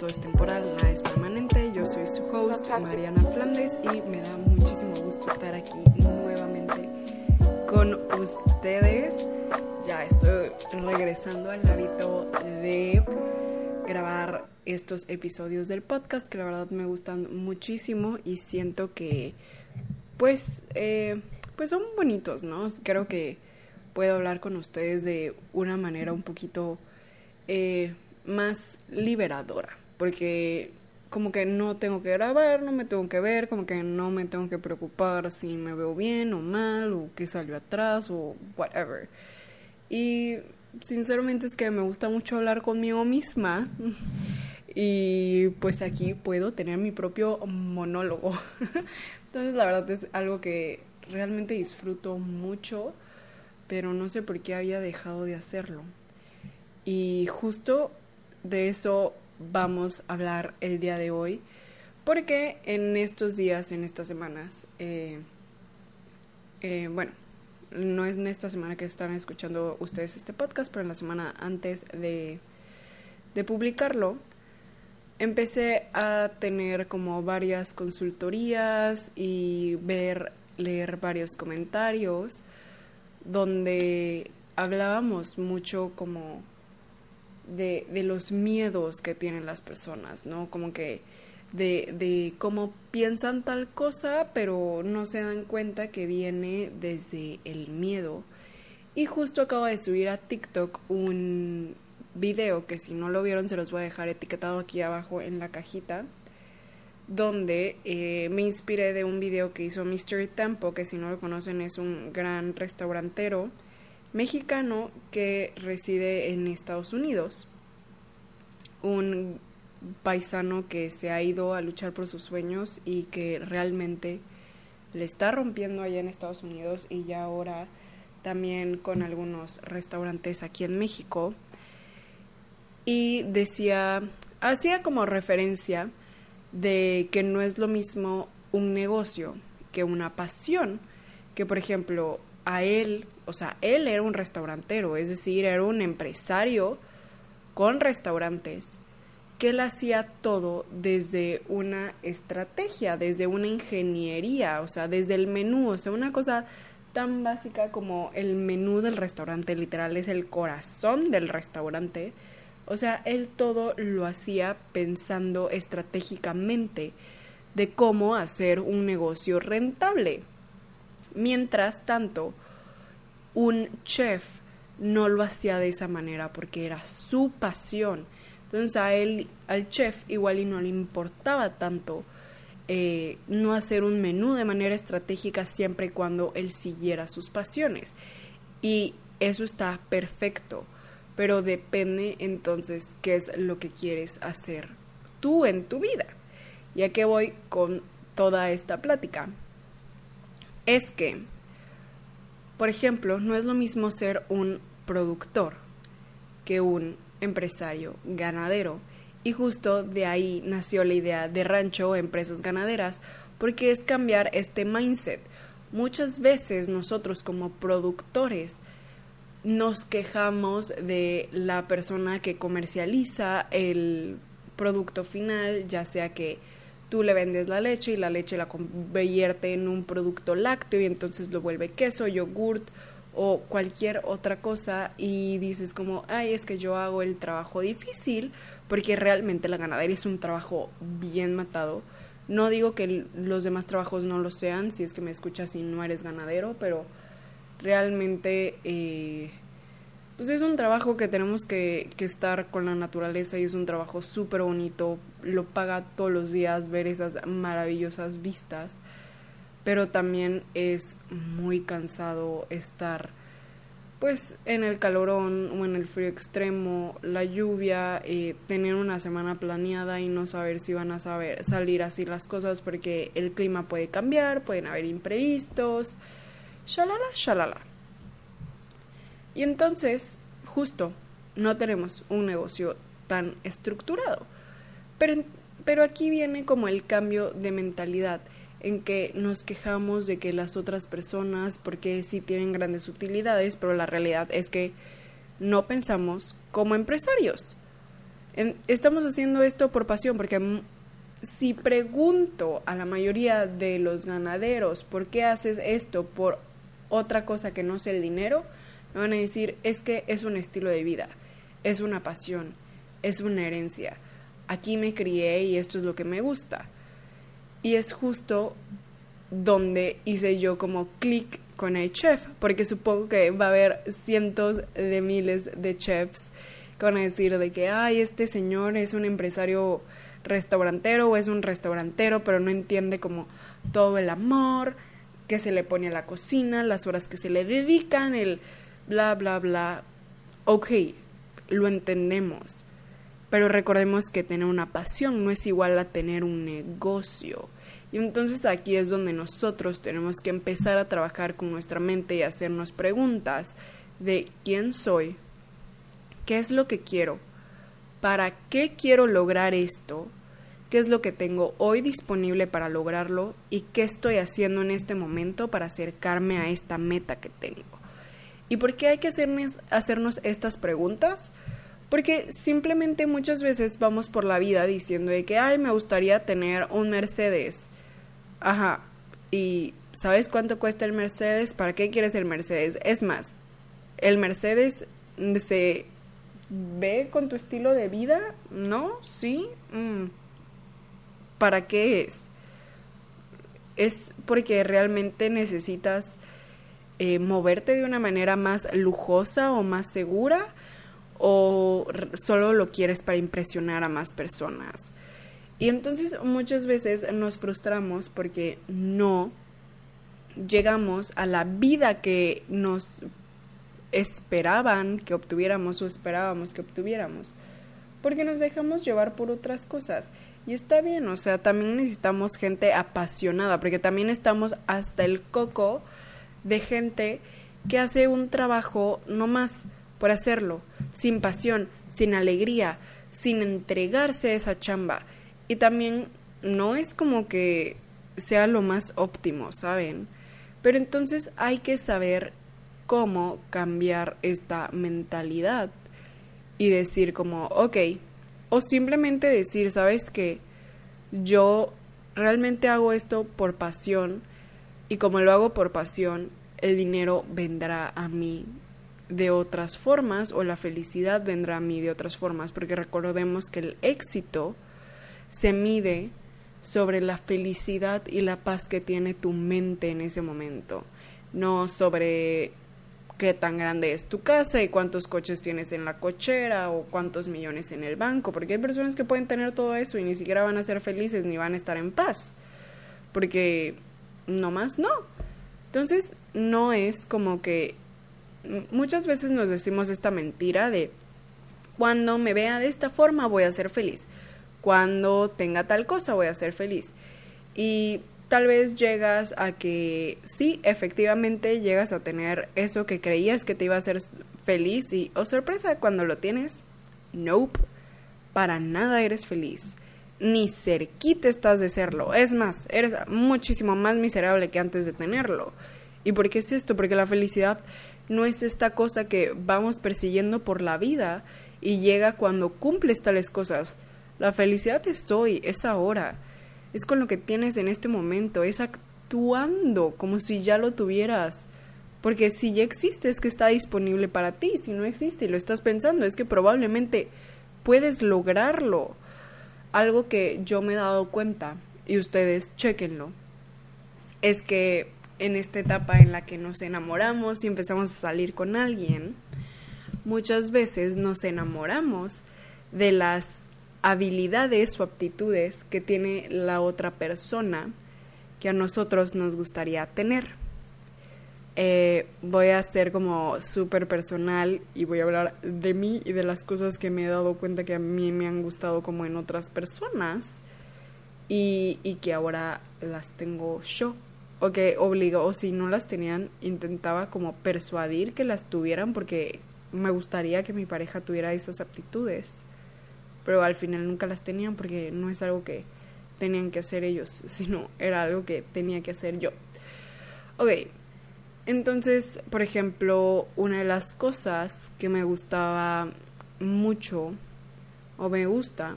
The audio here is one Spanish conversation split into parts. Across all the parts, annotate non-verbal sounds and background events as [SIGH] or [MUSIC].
esto es temporal, nada es permanente. Yo soy su host, Mariana Flandes, y me da muchísimo gusto estar aquí nuevamente con ustedes. Ya estoy regresando al hábito de grabar estos episodios del podcast que la verdad me gustan muchísimo y siento que pues eh, pues son bonitos, ¿no? Creo que puedo hablar con ustedes de una manera un poquito eh, más liberadora, porque como que no tengo que grabar, no me tengo que ver, como que no me tengo que preocupar si me veo bien o mal, o qué salió atrás, o whatever. Y sinceramente es que me gusta mucho hablar conmigo misma. [LAUGHS] y pues aquí puedo tener mi propio monólogo. [LAUGHS] Entonces la verdad es algo que realmente disfruto mucho, pero no sé por qué había dejado de hacerlo. Y justo de eso vamos a hablar el día de hoy, porque en estos días, en estas semanas, eh, eh, bueno, no es en esta semana que están escuchando ustedes este podcast, pero en la semana antes de, de publicarlo, empecé a tener como varias consultorías y ver, leer varios comentarios donde hablábamos mucho como de, de los miedos que tienen las personas, ¿no? Como que de, de cómo piensan tal cosa, pero no se dan cuenta que viene desde el miedo. Y justo acabo de subir a TikTok un video que si no lo vieron se los voy a dejar etiquetado aquí abajo en la cajita donde eh, me inspiré de un video que hizo Mr. Tempo, que si no lo conocen es un gran restaurantero mexicano que reside en Estados Unidos. Un paisano que se ha ido a luchar por sus sueños y que realmente le está rompiendo allá en Estados Unidos y ya ahora también con algunos restaurantes aquí en México. Y decía, hacía como referencia de que no es lo mismo un negocio que una pasión, que por ejemplo a él, o sea, él era un restaurantero, es decir, era un empresario con restaurantes, que él hacía todo desde una estrategia, desde una ingeniería, o sea, desde el menú, o sea, una cosa tan básica como el menú del restaurante, literal, es el corazón del restaurante. O sea, él todo lo hacía pensando estratégicamente de cómo hacer un negocio rentable. Mientras tanto, un chef no lo hacía de esa manera porque era su pasión. Entonces a él, al chef, igual y no le importaba tanto eh, no hacer un menú de manera estratégica siempre y cuando él siguiera sus pasiones. Y eso está perfecto, pero depende entonces qué es lo que quieres hacer tú en tu vida. Ya que voy con toda esta plática es que, por ejemplo, no es lo mismo ser un productor que un empresario ganadero. Y justo de ahí nació la idea de rancho o empresas ganaderas, porque es cambiar este mindset. Muchas veces nosotros como productores nos quejamos de la persona que comercializa el producto final, ya sea que tú le vendes la leche y la leche la convierte en un producto lácteo y entonces lo vuelve queso, yogurt o cualquier otra cosa y dices como, ay, es que yo hago el trabajo difícil porque realmente la ganadería es un trabajo bien matado. No digo que los demás trabajos no lo sean, si es que me escuchas y no eres ganadero, pero realmente eh, pues es un trabajo que tenemos que, estar con la naturaleza y es un trabajo súper bonito, lo paga todos los días ver esas maravillosas vistas, pero también es muy cansado estar pues en el calorón o en el frío extremo, la lluvia, eh, tener una semana planeada y no saber si van a saber salir así las cosas porque el clima puede cambiar, pueden haber imprevistos, shalala, shalala. Y entonces, justo, no tenemos un negocio tan estructurado. Pero, pero aquí viene como el cambio de mentalidad en que nos quejamos de que las otras personas, porque sí tienen grandes utilidades, pero la realidad es que no pensamos como empresarios. estamos haciendo esto por pasión, porque si pregunto a la mayoría de los ganaderos por qué haces esto por otra cosa que no sea el dinero, me van a decir es que es un estilo de vida, es una pasión, es una herencia. Aquí me crié y esto es lo que me gusta. Y es justo donde hice yo como clic con el chef, porque supongo que va a haber cientos de miles de chefs que van a decir de que, ay, este señor es un empresario restaurantero o es un restaurantero, pero no entiende como todo el amor que se le pone a la cocina, las horas que se le dedican, el bla, bla, bla. Ok, lo entendemos, pero recordemos que tener una pasión no es igual a tener un negocio. Y entonces aquí es donde nosotros tenemos que empezar a trabajar con nuestra mente y hacernos preguntas de quién soy, qué es lo que quiero, para qué quiero lograr esto, qué es lo que tengo hoy disponible para lograrlo y qué estoy haciendo en este momento para acercarme a esta meta que tengo. ¿Y por qué hay que hacernos, estas preguntas? Porque simplemente muchas veces vamos por la vida diciendo de que, ay, me gustaría tener un Mercedes Ajá. ¿Y sabes cuánto cuesta el Mercedes? ¿Para qué quieres el Mercedes? Es más, el Mercedes se ve con tu estilo de vida, ¿no? ¿Sí? Mm. ¿Para qué es? Es porque realmente necesitas eh, moverte de una manera más lujosa o más segura o solo lo quieres para impresionar a más personas. Y entonces muchas veces nos frustramos porque no llegamos a la vida que nos esperaban que obtuviéramos o esperábamos que obtuviéramos. Porque nos dejamos llevar por otras cosas. Y está bien, o sea, también necesitamos gente apasionada, porque también estamos hasta el coco de gente que hace un trabajo no más por hacerlo, sin pasión, sin alegría, sin entregarse a esa chamba. Y también no es como que sea lo más óptimo, ¿saben? Pero entonces hay que saber cómo cambiar esta mentalidad y decir como, ok, o simplemente decir, ¿sabes qué? Yo realmente hago esto por pasión y como lo hago por pasión, el dinero vendrá a mí de otras formas o la felicidad vendrá a mí de otras formas, porque recordemos que el éxito se mide sobre la felicidad y la paz que tiene tu mente en ese momento, no sobre qué tan grande es tu casa y cuántos coches tienes en la cochera o cuántos millones en el banco, porque hay personas que pueden tener todo eso y ni siquiera van a ser felices ni van a estar en paz, porque no más no. Entonces, no es como que muchas veces nos decimos esta mentira de cuando me vea de esta forma voy a ser feliz cuando tenga tal cosa voy a ser feliz. Y tal vez llegas a que sí, efectivamente llegas a tener eso que creías que te iba a hacer feliz y, oh sorpresa, cuando lo tienes, nope, para nada eres feliz. Ni cerquita estás de serlo. Es más, eres muchísimo más miserable que antes de tenerlo. ¿Y por qué es esto? Porque la felicidad no es esta cosa que vamos persiguiendo por la vida y llega cuando cumples tales cosas la felicidad es hoy, es ahora. Es con lo que tienes en este momento, es actuando como si ya lo tuvieras. Porque si ya existe es que está disponible para ti, si no existe y lo estás pensando es que probablemente puedes lograrlo. Algo que yo me he dado cuenta, y ustedes chequenlo, es que en esta etapa en la que nos enamoramos y empezamos a salir con alguien, muchas veces nos enamoramos de las habilidades o aptitudes que tiene la otra persona que a nosotros nos gustaría tener. Eh, voy a ser como súper personal y voy a hablar de mí y de las cosas que me he dado cuenta que a mí me han gustado como en otras personas y, y que ahora las tengo yo o que obligo o si no las tenían intentaba como persuadir que las tuvieran porque me gustaría que mi pareja tuviera esas aptitudes pero al final nunca las tenían porque no es algo que tenían que hacer ellos, [LAUGHS] sino era algo que tenía que hacer yo. Ok, entonces, por ejemplo, una de las cosas que me gustaba mucho, o me gusta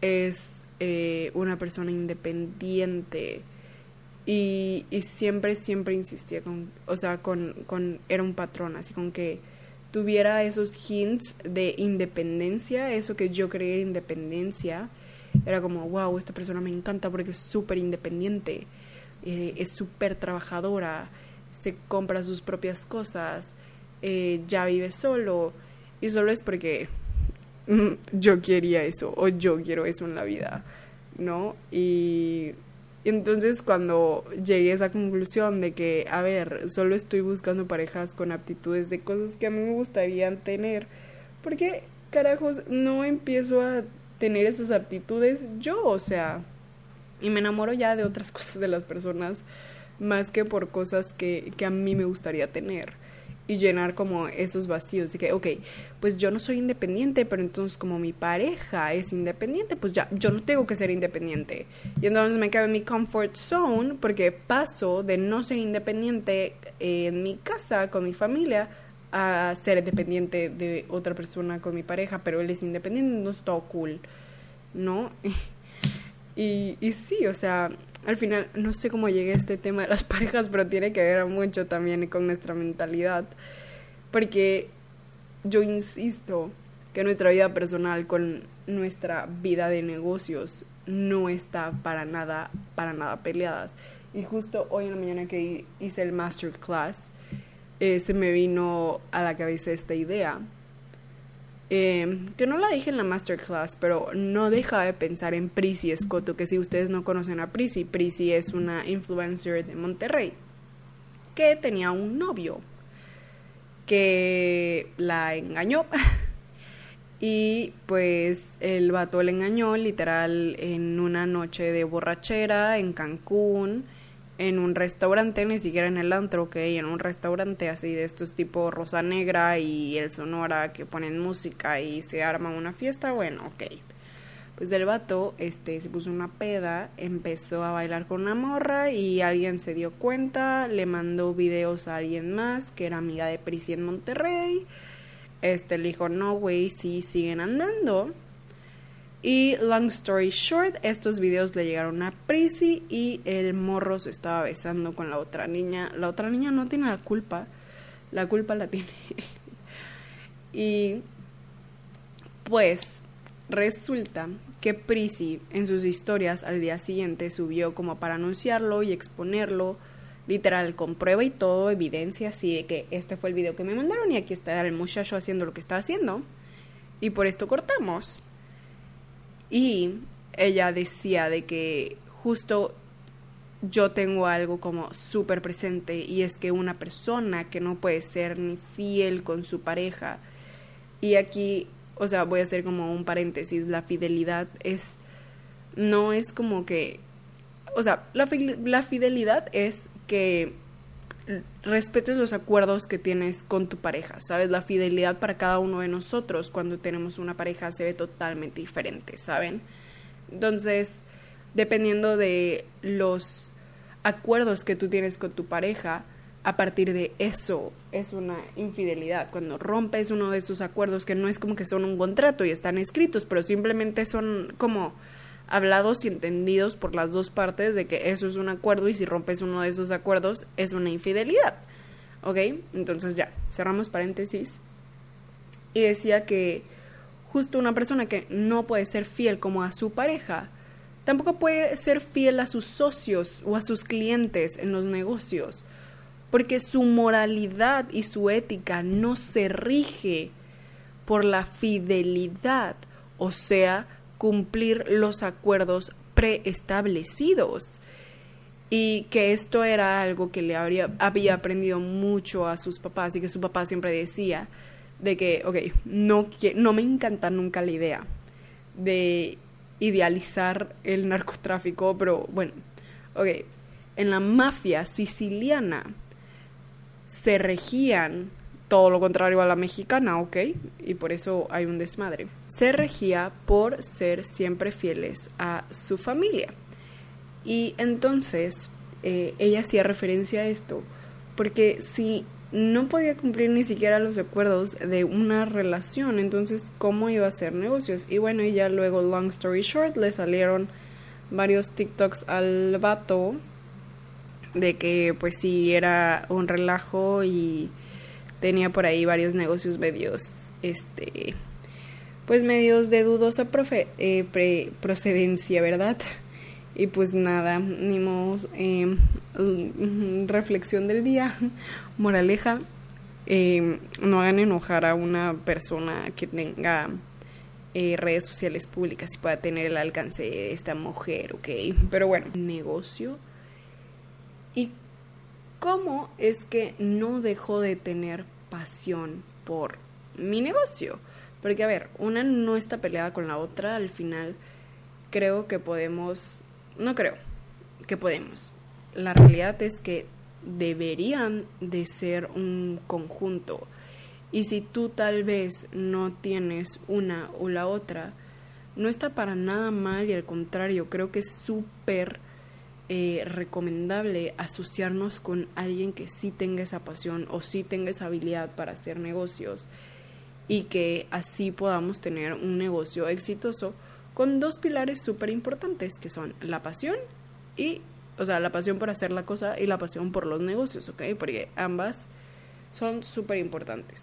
es eh, una persona independiente. Y, y, siempre, siempre insistía con, o sea, con, con, era un patrón, así con que tuviera esos hints de independencia, eso que yo creía independencia, era como, wow, esta persona me encanta porque es súper independiente, eh, es súper trabajadora, se compra sus propias cosas, eh, ya vive solo, y solo es porque mm, yo quería eso o yo quiero eso en la vida, ¿no? Y entonces cuando llegué a esa conclusión de que, a ver, solo estoy buscando parejas con aptitudes de cosas que a mí me gustaría tener, porque carajos no empiezo a tener esas aptitudes yo, o sea, y me enamoro ya de otras [LAUGHS] cosas de las personas más que por cosas que, que a mí me gustaría tener y llenar como esos vacíos de que, ok, pues yo no soy independiente, pero entonces como mi pareja es independiente, pues ya, yo no tengo que ser independiente. Y entonces me quedo en mi comfort zone porque paso de no ser independiente en mi casa con mi familia a ser dependiente de otra persona con mi pareja, pero él es independiente, no es todo cool, ¿no? [LAUGHS] y, y sí, o sea, al final no sé cómo llegué a este tema de las [LAUGHS] parejas, pero tiene que ver mucho también con nuestra mentalidad. Porque yo insisto que nuestra vida personal con nuestra vida de negocios no está para nada, para nada peleadas. Y justo hoy en la mañana que hice el masterclass, eh, se me vino a la cabeza esta idea que no la dije en la masterclass, pero no deja de pensar en Prissy Escoto, que si ustedes no conocen a Prissy, Prissy es una influencer de Monterrey que tenía un novio que la engañó. [LAUGHS] y pues el vato le engañó literal en una noche de borrachera en Cancún en un restaurante, ni siquiera en el antro, ok, en un restaurante así de estos tipo Rosa Negra y el Sonora que ponen música y se arma una fiesta, bueno, ok. Pues el vato este, se puso una peda, empezó a bailar con una morra y alguien se dio cuenta, le mandó videos a alguien más que era amiga de Prisi en Monterrey. Este le dijo, no, güey, sí, siguen andando. Y long story short, estos videos le llegaron a Prissy y el morro se estaba besando con la otra niña. La otra niña no tiene la culpa, la culpa la tiene [LAUGHS] Y pues resulta que Prissy en sus historias al día siguiente subió como para anunciarlo y exponerlo, literal, con prueba y todo, evidencia así de que este fue el video que me mandaron y aquí está el muchacho haciendo lo que está haciendo. Y por esto cortamos. Y ella decía de que justo yo tengo algo como súper presente y es que una persona que no puede ser ni fiel con su pareja. Y aquí, o sea, voy a hacer como un paréntesis, la fidelidad es, no es como que, o sea, la, la fidelidad es que respetes los acuerdos que tienes con tu pareja, ¿sabes? La fidelidad para cada uno de nosotros cuando tenemos una pareja se ve totalmente diferente, ¿saben? Entonces, dependiendo de los acuerdos que tú tienes con tu pareja, a partir de eso es una infidelidad. Cuando rompes uno de esos acuerdos que no es como que son un contrato y están escritos, pero simplemente son como hablados y entendidos por las dos partes de que eso es un acuerdo y si rompes uno de esos acuerdos es una infidelidad. ¿Ok? Entonces ya, cerramos paréntesis. Y decía que justo una persona que no puede ser fiel como a su pareja, tampoco puede ser fiel a sus socios o a sus clientes en los negocios, porque su moralidad y su ética no se rige por la fidelidad, o sea, cumplir los acuerdos preestablecidos. Y que esto era algo que le había aprendido mucho a sus papás y que su papá siempre decía de que, ok, no, no me encanta nunca la idea de idealizar el narcotráfico, pero bueno, ok, en la mafia siciliana se regían todo lo contrario a la mexicana, ¿ok? Y por eso hay un desmadre. Se regía por ser siempre fieles a su familia. Y entonces eh, ella hacía referencia a esto, porque si no podía cumplir ni siquiera los acuerdos de una relación, entonces cómo iba a hacer negocios. Y bueno, y ya luego, long story short, le salieron varios TikToks al vato de que pues sí era un relajo y tenía por ahí varios negocios medios, este, pues medios de dudosa eh, procedencia, ¿verdad? Y pues nada, ni eh, reflexión del día, [LAUGHS] moraleja, em, no hagan enojar a una persona que tenga eh, redes sociales públicas y pueda tener el alcance de esta mujer, ¿ok? Pero bueno, negocio. ¿Y cómo es que no dejó de tener pasión por mi negocio? Porque a ver, una no está peleada con la otra, al final creo que podemos no creo que podemos. La realidad es que deberían de ser un conjunto. Y si tú tal vez no tienes una o la otra, no está para nada mal y al contrario, creo que es súper eh, recomendable asociarnos con alguien que sí tenga esa pasión o sí tenga esa habilidad para hacer negocios y que así podamos tener un negocio exitoso con dos pilares súper importantes que son la pasión y, o sea, la pasión por hacer la cosa y la pasión por los negocios, ¿ok? Porque ambas son súper importantes.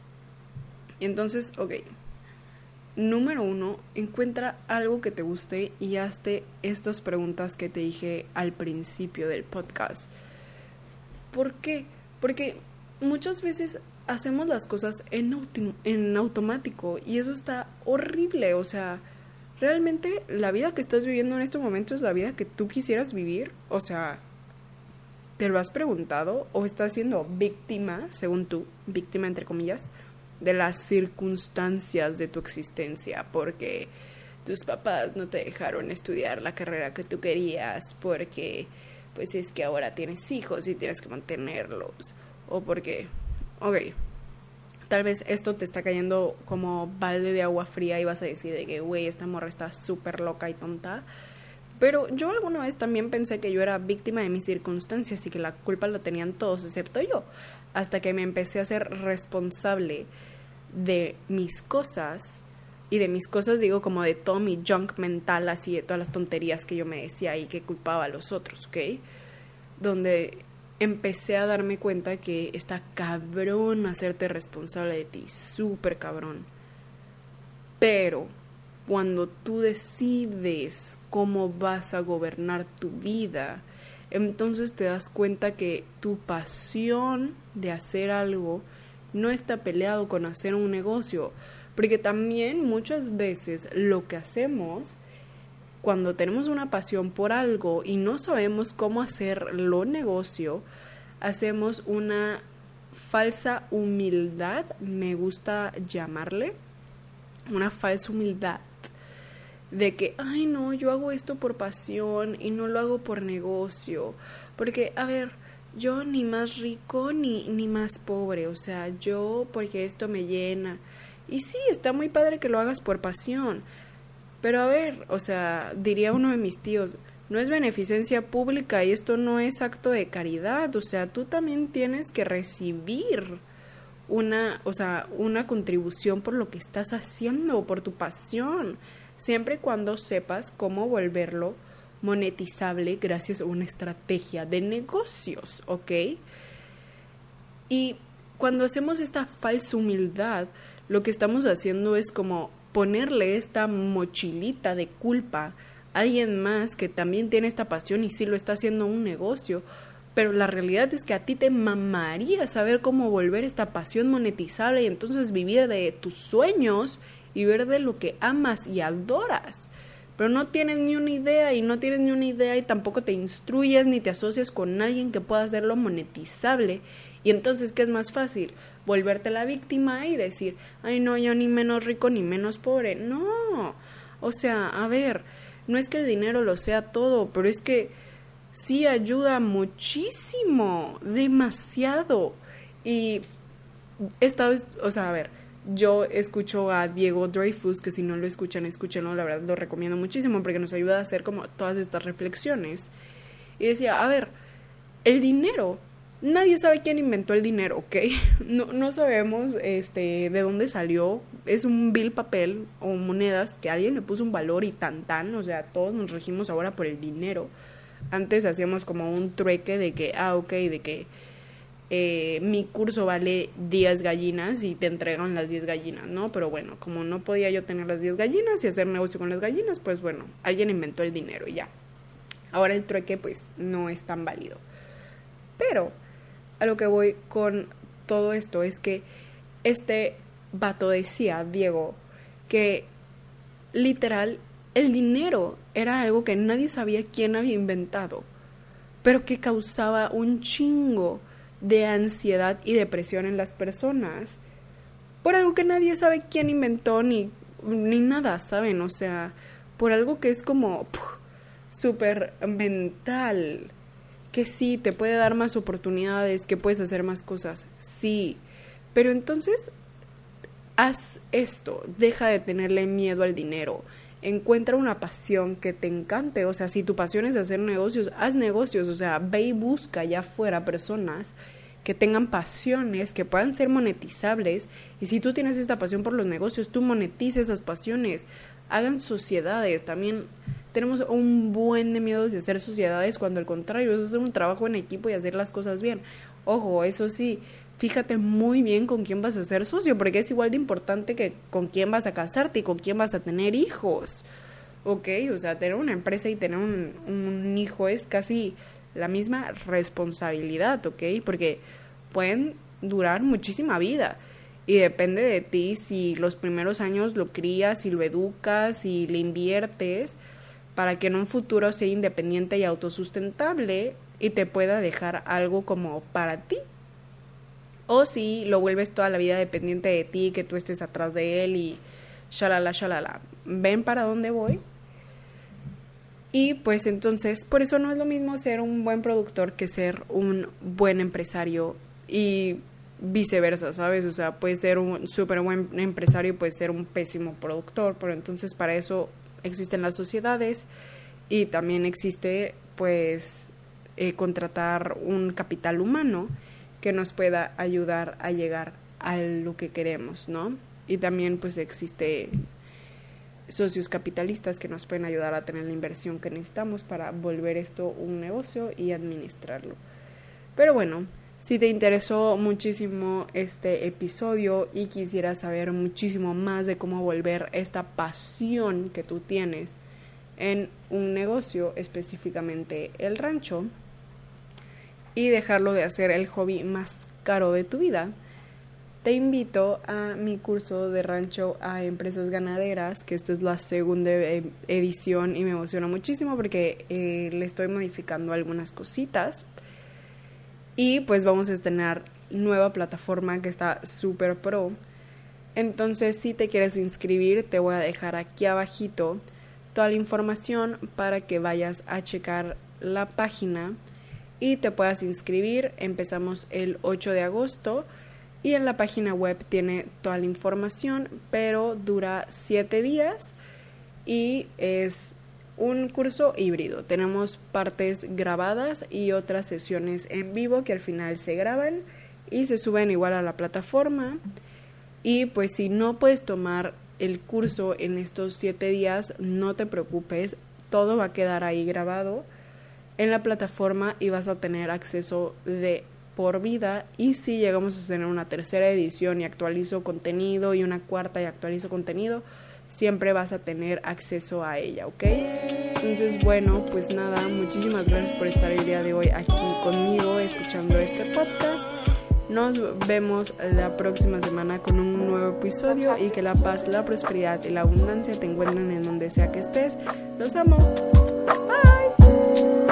Entonces, ok. Número uno, encuentra algo que te guste y hazte estas preguntas que te dije al principio del podcast. ¿Por qué? Porque muchas veces hacemos las cosas en, en automático y eso está horrible, o sea, ¿realmente la vida que estás viviendo en este momento es la vida que tú quisieras vivir? O sea, ¿te lo has preguntado o estás siendo víctima, según tú, víctima entre comillas, de las circunstancias de tu existencia? Porque tus papás no te dejaron estudiar la carrera que tú querías, porque pues es que ahora tienes hijos y tienes que mantenerlos, o porque, ok, tal vez esto te está cayendo como balde de agua fría y vas a decir de que, güey, esta morra está súper loca y tonta. Pero yo alguna vez también pensé que yo era víctima de mis circunstancias y que la culpa la tenían todos excepto yo. Hasta que me empecé a ser responsable de mis cosas. Y de mis cosas digo como de todo mi junk mental, así de todas las tonterías que yo me decía y que culpaba a los otros, ¿ok? Donde empecé a darme cuenta que está cabrón hacerte responsable de ti, súper cabrón. Pero cuando tú decides cómo vas a gobernar tu vida, entonces te das cuenta que tu pasión de hacer algo no está peleado con hacer un negocio, porque también muchas veces lo que hacemos cuando tenemos una pasión por algo y no sabemos cómo hacerlo negocio, hacemos una falsa humildad, me gusta llamarle, una falsa humildad de que, ay no, yo hago esto por pasión y no lo hago por negocio, porque, a ver, yo ni más rico ni, ni más pobre, o sea, yo porque esto me llena. Y sí, está muy padre que lo hagas por pasión, pero a ver, o sea, diría uno de mis tíos, no es beneficencia pública y esto no es acto de caridad, o sea, tú también tienes que recibir una, o sea, una contribución por lo que estás haciendo, por tu pasión, siempre y cuando sepas cómo volverlo monetizable gracias a una estrategia de negocios, ¿ok? Y cuando hacemos esta falsa humildad, lo que estamos haciendo es como ponerle esta mochilita de culpa a alguien más que también tiene esta pasión y sí lo está haciendo un negocio. Pero la realidad es que a ti te mamaría saber cómo volver esta pasión monetizable y entonces vivir de tus sueños y ver de lo que amas y adoras. Pero no tienes ni una idea y no tienes ni una idea y tampoco te instruyes ni te asocias con alguien que pueda hacerlo monetizable. Y entonces, ¿qué es más fácil? volverte la víctima y decir, ay no, yo ni menos rico ni menos pobre. No, o sea, a ver, no es que el dinero lo sea todo, pero es que sí ayuda muchísimo, demasiado. Y esta o sea, a ver, yo escucho a Diego Dreyfus, que si no lo escuchan, escúchenlo, la verdad lo recomiendo muchísimo porque nos ayuda a hacer como todas estas reflexiones. Y decía, a ver, el dinero Nadie sabe quién inventó el dinero, ¿ok? [LAUGHS] No, no sabemos este, de dónde salió. Es un bill papel o monedas que alguien le puso un valor y tan tan. O sea, todos nos regimos ahora por el dinero. Antes hacíamos como un trueque de que, ah, ok, de que eh, mi curso vale 10 gallinas y te entregan las 10 gallinas, ¿no? Pero bueno, como no podía yo tener las 10 gallinas y hacer negocio con las gallinas, pues bueno, alguien inventó el dinero y ya. Ahora el trueque pues no es tan válido. Pero a lo que voy con todo esto es que este vato decía, Diego, que literal el dinero era algo que nadie sabía quién había inventado, pero que causaba un chingo de ansiedad y depresión en las personas por algo que nadie sabe quién inventó ni, ni nada, ¿saben? O sea, por algo que es como súper mental que sí, te puede dar más oportunidades, que puedes hacer más cosas, sí, pero entonces haz esto, deja de tenerle miedo al dinero, encuentra una pasión que te encante, o sea, si tu pasión es hacer negocios, haz negocios, o sea, ve y busca allá afuera personas que tengan pasiones, que puedan ser monetizables, y si tú tienes esta pasión por los negocios, tú monetices esas pasiones, hagan sociedades, también tenemos un buen de miedo de hacer sociedades cuando al contrario es hacer un trabajo en equipo y hacer las cosas bien. Ojo, eso sí, fíjate muy bien con quién vas a ser socio, porque es igual de importante que con quién vas a casarte y con quién vas a tener hijos. Ok, o sea, tener una empresa y tener un, un hijo es casi la misma responsabilidad, ok, porque pueden durar muchísima vida. Y depende de ti si los primeros años lo crías, si lo educas, si le inviertes para que en un futuro sea independiente y autosustentable y te pueda dejar algo como para ti. O si lo vuelves toda la vida dependiente de ti, que tú estés atrás de él y shalala, shalala. ¿Ven para dónde voy? Y pues entonces, por eso no es lo mismo ser un buen productor que ser un buen empresario y viceversa, ¿sabes? O sea, puedes ser un súper buen empresario y puedes ser un pésimo productor, pero entonces para eso existen las sociedades y también existe pues eh, contratar un capital humano que nos pueda ayudar a llegar a lo que queremos, ¿no? Y también pues existe socios capitalistas que nos pueden ayudar a tener la inversión que necesitamos para volver esto un negocio y administrarlo. Pero bueno, si te interesó muchísimo este episodio y quisieras saber muchísimo más de cómo volver esta pasión que tú tienes en un negocio, específicamente el rancho, y dejarlo de hacer el hobby más caro de tu vida, te invito a mi curso de rancho a empresas ganaderas, que esta es la segunda e-, edición y me emociona muchísimo porque eh, le estoy modificando algunas cositas. Y pues vamos a estrenar nueva plataforma que está súper pro. Entonces, si te quieres inscribir, te voy a dejar aquí abajito toda la información para que vayas a checar la página y te puedas inscribir. Empezamos el 8 de agosto y en la página web tiene toda la información, pero dura 7 días y es un curso híbrido. Tenemos partes grabadas y otras sesiones en vivo que al final se graban y se suben igual a la plataforma. Y pues si no puedes tomar el curso en estos siete días, no te preocupes, todo va a quedar ahí grabado en la plataforma y vas a tener acceso de por vida y si llegamos a tener una tercera edición y actualizo contenido y una cuarta y actualizo contenido, siempre vas a tener acceso a ella, ¿ok? Entonces, bueno, pues nada, muchísimas gracias por estar el día de hoy aquí conmigo escuchando este podcast. Nos vemos la próxima semana con un nuevo episodio y que la paz, la prosperidad y la abundancia te encuentren en donde sea que estés. Los amo. Bye.